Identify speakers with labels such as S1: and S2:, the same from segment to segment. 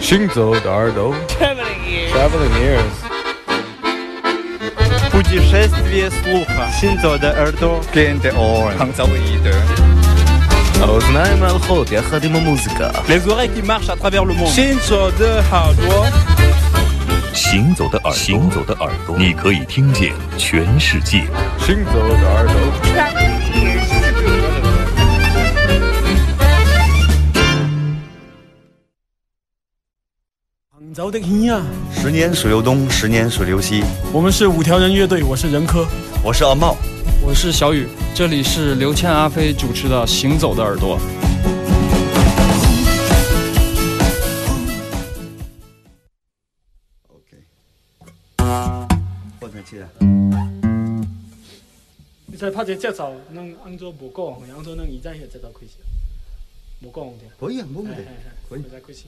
S1: 行走的耳朵
S2: Traveling ears.
S1: Traveling ears
S3: Путешествие слуха. Синзо de耳朵.
S4: Cliente orange.
S5: Hangzauide.
S1: האוזניים ההלכות יחד עם המוזיקה
S3: Les oreilles qui marchent à travers le monde.
S2: 行走的耳朵，
S6: 行走的耳朵，行走的耳朵，你可以听见全世界。
S1: 行走的耳朵
S7: 杭州的音啊，
S4: 十年水流东，十年水流西。
S7: 我们是五条人乐队，我是任科。
S4: 我是阿茂，
S8: 我是小雨，这里是刘谦、阿飞主持的《行走的耳朵》。
S4: OK，换成起来。
S7: 你才拍这节奏，能按照无讲，按照能以前迄节奏开始，无讲的。
S4: 可以啊，没问题。可以
S7: 再开始。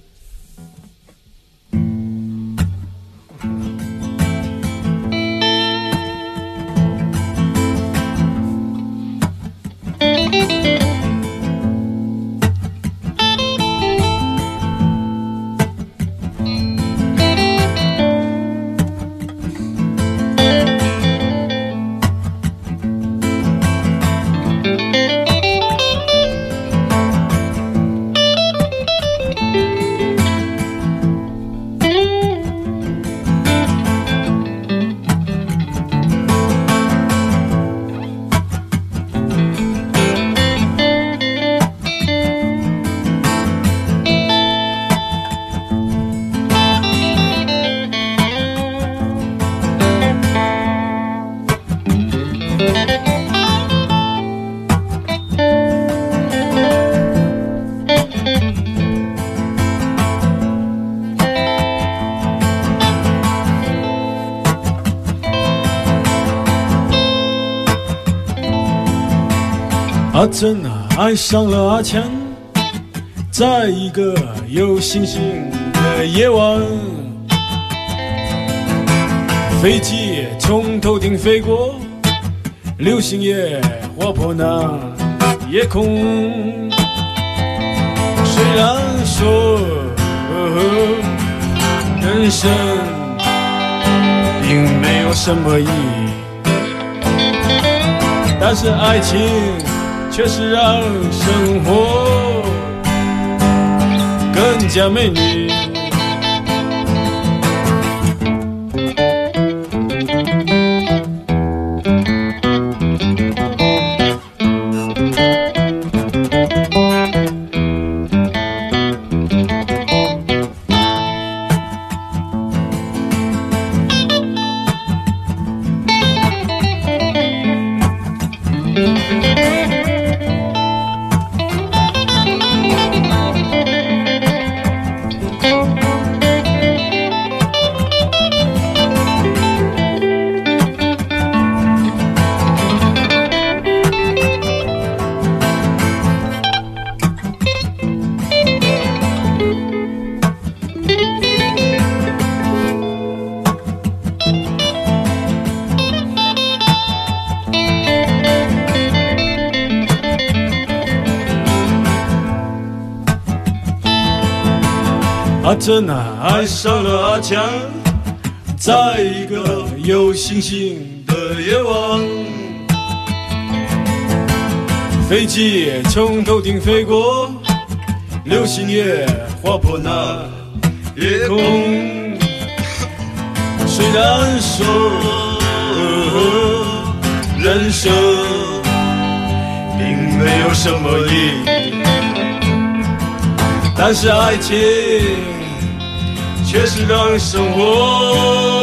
S7: 阿珍啊，爱上了阿强，在一个有星星的夜晚，飞机从头顶飞过，流星也划破那夜空。虽然说、呃人生并没有什么意义。但是爱情却是让生活更加美丽。阿珍啊，爱上了阿强，在一个有星星的夜晚，飞机从头顶飞过，流星也划破那夜空。虽然说人生并没有什么意义。但是爱情确实让生活。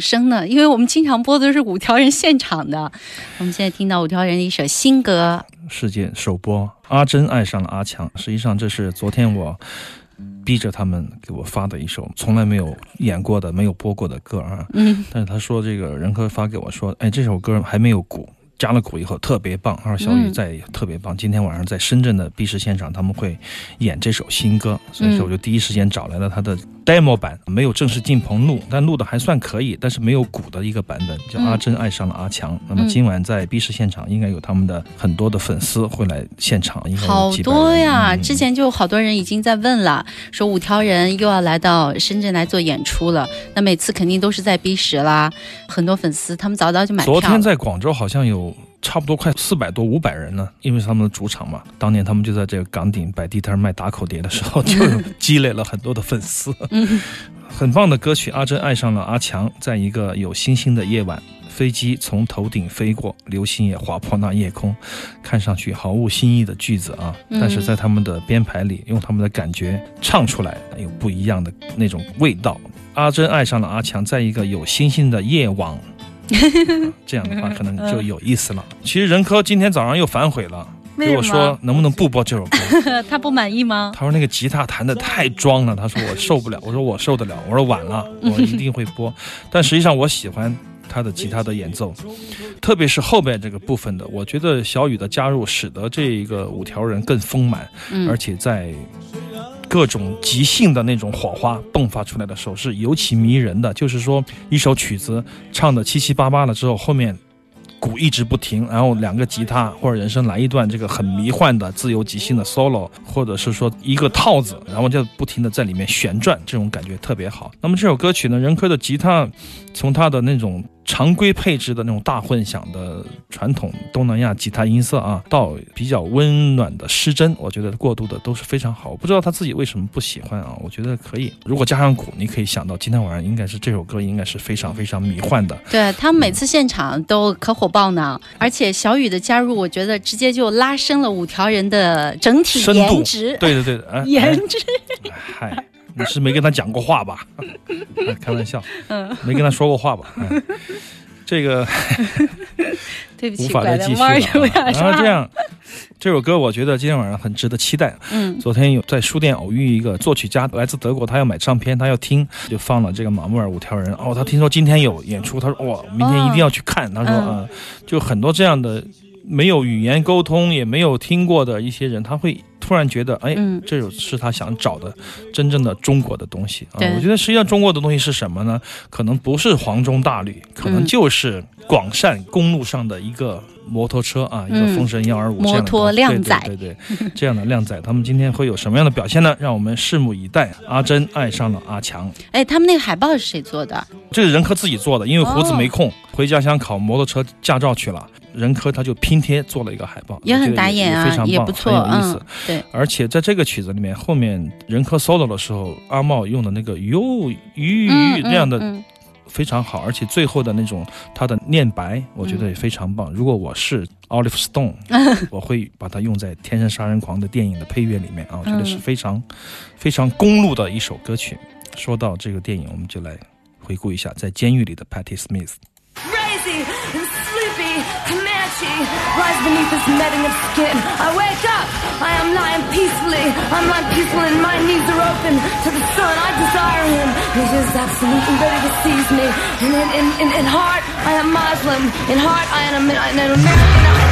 S5: 掌声呢，因为我们经常播的都是五条人现场的。我们现在听到五条人的一首新歌，
S9: 世界首播《阿珍爱上了阿强》，实际上这是昨天我逼着他们给我发的一首从来没有演过的、没有播过的歌啊。
S5: 嗯，
S9: 但是他说这个任科发给我说，哎，这首歌还没有鼓。加了鼓以后特别棒，他说小雨在特别棒。今天晚上在深圳的 B 市现场，他们会演这首新歌，所以说我就第一时间找来了他的 demo 版，没有正式进棚录，但录的还算可以，但是没有鼓的一个版本，叫阿珍爱上了阿强。那么今晚在 B 市现场，应该有他们的很多的粉丝会来现场，应该
S5: 好多呀！之前就好多人已经在问了，说五条人又要来到深圳来做演出了，那每次肯定都是在 B 市啦，很多粉丝他们早早就买票。
S9: 昨天在广州好像有。差不多快四百多五百人呢，因为是他们的主场嘛。当年他们就在这个岗顶摆地摊卖打口碟的时候，就积累了很多的粉丝。很棒的歌曲，阿珍爱上了阿强。在一个有星星的夜晚，飞机从头顶飞过，流星也划破那夜空。看上去毫无新意的句子啊，但是在他们的编排里，用他们的感觉唱出来，有不一样的那种味道。阿珍爱上了阿强，在一个有星星的夜晚。这样的话可能就有意思了。其实任科今天早上又反悔了，给我说能不能不播这首歌？
S5: 他不满意吗？
S9: 他说那个吉他弹的太装了，他说我受不了。我说我受得了。我说晚了，我一定会播。但实际上我喜欢他的吉他的演奏，特别是后边这个部分的，我觉得小雨的加入使得这一个五条人更丰满，而且在。各种即兴的那种火花迸发出来的时候是尤其迷人的。就是说，一首曲子唱的七七八八了之后，后面鼓一直不停，然后两个吉他或者人声来一段这个很迷幻的自由即兴的 solo，或者是说一个套子，然后就不停的在里面旋转，这种感觉特别好。那么这首歌曲呢，任科的吉他从他的那种。常规配置的那种大混响的传统东南亚吉他音色啊，到比较温暖的失真，我觉得过渡的都是非常好。我不知道他自己为什么不喜欢啊？我觉得可以，如果加上鼓，你可以想到今天晚上应该是这首歌应该是非常非常迷幻的。
S5: 对他们每次现场都可火爆呢，而且小雨的加入，我觉得直接就拉升了五条人的整体颜值。
S9: 对对对，
S5: 颜值。
S9: 嗨。你是没跟他讲过话吧？开玩笑，嗯，没跟他说过话吧？这个
S5: 对不起，
S9: 无法再继续了。然后这样，这首歌我觉得今天晚上很值得期待。嗯，昨天有在书店偶遇一个作曲家，来自德国，他要买唱片，他要听，就放了这个马木尔五条人。哦，他听说今天有演出，他说哇，明天一定要去看。他说啊，就很多这样的没有语言沟通，也没有听过的一些人，他会。突然觉得，哎，这种是他想找的真正的中国的东西啊！我觉得实际上中国的东西是什么呢？可能不是黄钟大吕，可能就是广汕公路上的一个摩托车啊，一个风神幺二五
S5: 摩托靓仔，
S9: 对对对，这样的靓仔，他们今天会有什么样的表现呢？让我们拭目以待。阿珍爱上了阿强，
S5: 哎，他们那个海报是谁做的？
S9: 这个人科自己做的，因为胡子没空，回家乡考摩托车驾照去了。任科他就拼贴做了一个海报，
S5: 也很打眼
S9: 啊，
S5: 也不错，
S9: 很有意思。
S5: 对，
S9: 而且在这个曲子里面，后面任科 solo 的时候，阿茂用的那个哟吁吁这样的非常好，而且最后的那种他的念白，我觉得也非常棒。如果我是 Olive Stone，我会把它用在《天生杀人狂》的电影的配乐里面啊，我觉得是非常非常公路的一首歌曲。说到这个电影，我们就来回顾一下在监狱里的 Patty Smith。
S10: Rise beneath this netting of skin. I wake up. I am lying peacefully. I'm lying peaceful and my knees are open to the sun. I desire him. He is absolutely ready to seize me. And in, in, in, in heart, I am Muslim. In heart, I am an American.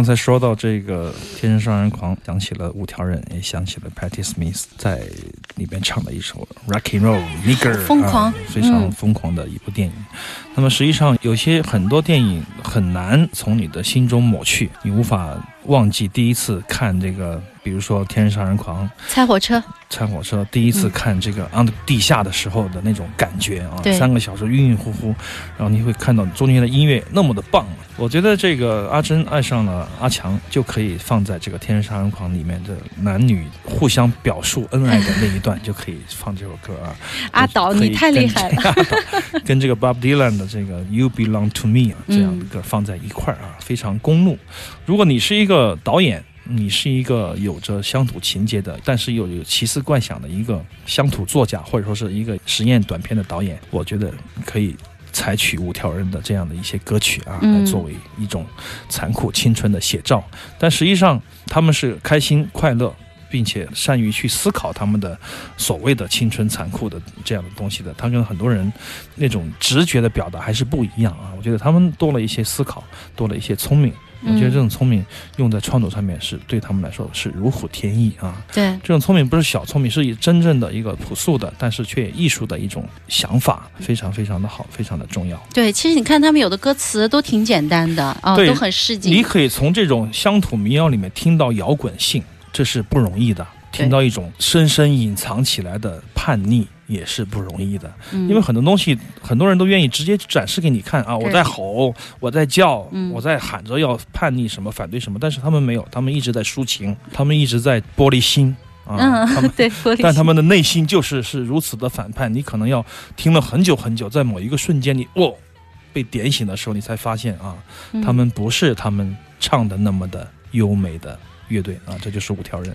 S9: 刚才说到这个《天生杀人狂》，想起了五条人，也想起了 Patti Smith 在里边唱的一首《Rock and Roll Nigger》，
S5: 疯狂
S9: 啊非常
S5: 嗯
S9: 疯狂的一部电影。那么实际上，有些很多电影很难从你的心中抹去，你无法忘记第一次看这个，比如说《天生杀人狂》。
S5: 猜火车，
S9: 拆火车第一次
S5: 嗯
S9: 看这个 on 地下的时候的那种感觉啊，
S5: 对
S9: 三个小时晕晕乎乎，然后你会看到中间的音乐那么的棒。我觉得这个阿珍爱上了阿强，就可以放在这个《天生杀人狂》里面的男女互相表述恩爱的那一段，就可以放这首歌啊。
S5: 阿导你太厉害了
S9: 跟这个 Bob Dylan 的这个 You Belong to Me 啊这样的
S5: 嗯
S9: 歌放在一块儿啊，非常公路。如果你是一个导演，你是一个有着乡土情节的，但是又有奇思怪想的一个乡土作家，或者说是一个实验短片的导演，我觉得可以采取五条人的这样的一些歌曲啊，
S5: 嗯
S9: 来作为一种残酷青春的写照。但实际上，他们是开心快乐。并且善于去思考他们的所谓的青春残酷的这样的东西的，他跟很多人那种直觉的表达还是不一样啊。我觉得他们多了一些思考，多了一些聪明。我觉得这种聪明用在创作上面是对他们来说是如虎添翼啊。
S5: 对，
S9: 这种聪明不是小聪明，是以真正的一个朴素的，但是却艺术的一种想法，非常非常的好，非常的重要。
S5: 对，其实你看他们有的歌词都挺简单的啊，
S9: 对
S5: 都很市井。
S9: 你可以从这种乡土民谣里面听到摇滚性，这是不容易的；听到一种深深隐藏起来的叛逆，也是不容易的。
S5: 嗯
S9: 因为很多东西，很多人都愿意直接展示给你看啊，我在吼，我在叫，
S5: 嗯
S9: 我在喊着要叛逆什么、反对什么，但是他们没有，他们一直在抒情，他们一直在玻璃心。啊，他
S5: 嗯
S9: 们，
S5: 对，
S9: 但他们的内心就是是如此的反叛，你可能要听了很久很久，在某一个瞬间你哦被点醒的时候，你才发现啊，
S5: 嗯
S9: 他们不是他们唱的那么的优美的乐队啊，这就是五条人。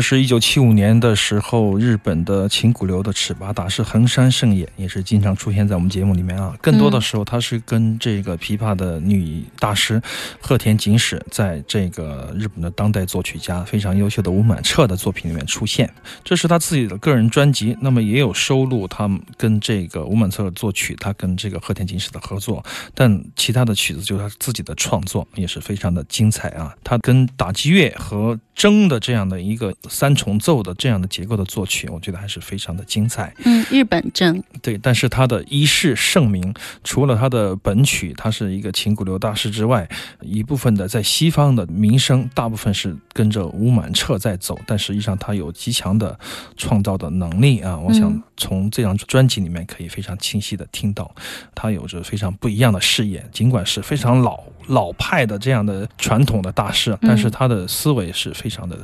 S9: 这是一九七五年的时候，日本的琴古流的尺八大师横山胜也，也是经常出现在我们节目里面啊。更多的时候，他是跟这个琵琶的女大师鹤田景史，在这个日本的当代作曲家非常优秀的吴满彻的作品里面出现。这是他自己的个人专辑，那么也有收录他们跟这个吴满彻作曲，他跟这个和田锦史的合作。但其他的曲子就是他自己的创作，也是非常的精彩啊。他跟打击乐和筝的这样的一个三重奏的这样的结构的作曲，我觉得还是非常的精彩。
S5: 嗯，日本筝。
S9: 对，但是他的一世盛名，除了他的本曲，他是一个琴鼓流大师之外，一部分的在西方的名声，大部分是跟着吴满彻在走。但实际上，他有极强的创造的能力啊！我想从这张专里面可以非常清晰的听到，他有着非常不一样的视野。尽管是非常老老派的这样的传统的大师，但是他的思维是非常的。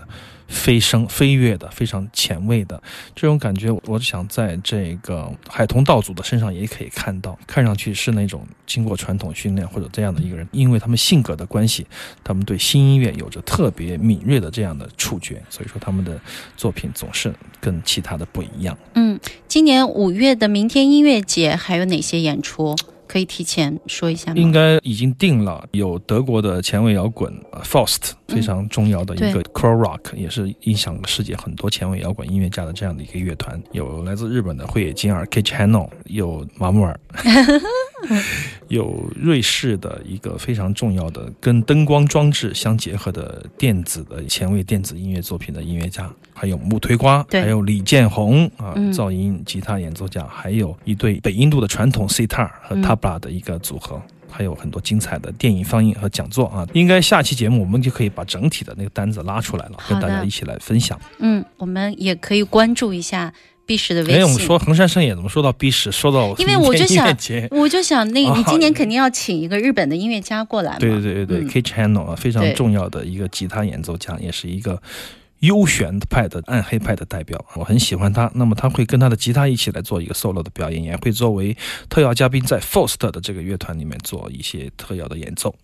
S9: 飞升飞跃的，非常前卫的这种感觉，我想在这个海童道祖的身上也可以看到。看上去是那种经过传统训练或者这样的一个人，因为他们性格的关系，他们对新音乐有着特别敏锐的这样的触觉，所以说他们的作品总是跟其他的不一样。
S5: 嗯，今年五月的明天音乐节还有哪些演出？可以提前说一下吗？
S9: 应该已经定了，有德国的前卫摇滚 Faust，非常重要的一个 Core Rock，也是影响了世界很多前卫摇滚音乐家的这样的一个乐团。有来自日本的会野金二 K Channel，有马木尔。有瑞士的一个非常重要的跟灯光装置相结合的电子的前卫电子音乐作品的音乐家，还有木推瓜，还有李建宏啊，噪音吉他演奏家，还有一对北印度的传统 sitar 和 tabla 的一个组合，还有很多精彩的电影放映和讲座啊。应该下期节目我们就可以把整体的那个单子拉出来了，跟大家一起来分享。
S5: 嗯，我们也可以关注一下。B 十的微信。
S9: 哎，我们说横山盛也怎么说到 B 十？说到
S5: 因为我就想，我就想，那你今年肯定要请一个日本的音乐家过来。
S9: 对对对对对，K Channel 啊，非常重要的一个吉他演奏家，也是一个幽玄派的暗黑派的代表。我很喜欢他。那么他会跟他的吉他一起来做一个 solo 的表演，也会作为特邀嘉宾在 Forst 的这个乐团里面做一些特邀的演奏。